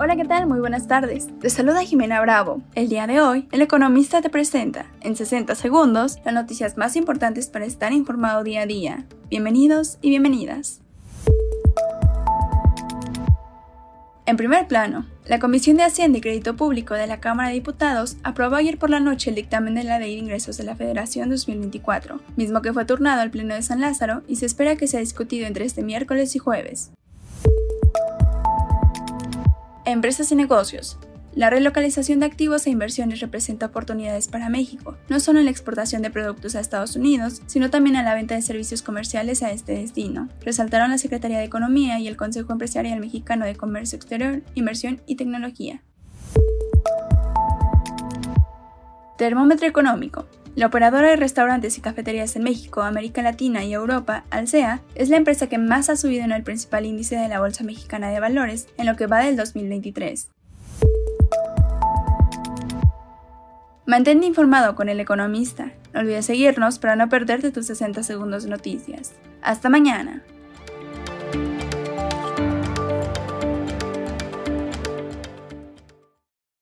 Hola, ¿qué tal? Muy buenas tardes. Te saluda Jimena Bravo. El día de hoy, El Economista te presenta, en 60 segundos, las noticias más importantes para estar informado día a día. Bienvenidos y bienvenidas. En primer plano, la Comisión de Hacienda y Crédito Público de la Cámara de Diputados aprobó ayer por la noche el dictamen de la Ley de Ingresos de la Federación 2024, mismo que fue turnado al Pleno de San Lázaro y se espera que sea discutido entre este miércoles y jueves. Empresas y negocios. La relocalización de activos e inversiones representa oportunidades para México, no solo en la exportación de productos a Estados Unidos, sino también en la venta de servicios comerciales a este destino, resaltaron la Secretaría de Economía y el Consejo Empresarial Mexicano de Comercio Exterior, Inversión y Tecnología. Termómetro económico. La operadora de restaurantes y cafeterías en México, América Latina y Europa, Alsea, es la empresa que más ha subido en el principal índice de la Bolsa Mexicana de Valores en lo que va del 2023. Mantente informado con el economista. No olvides seguirnos para no perderte tus 60 segundos de noticias. Hasta mañana.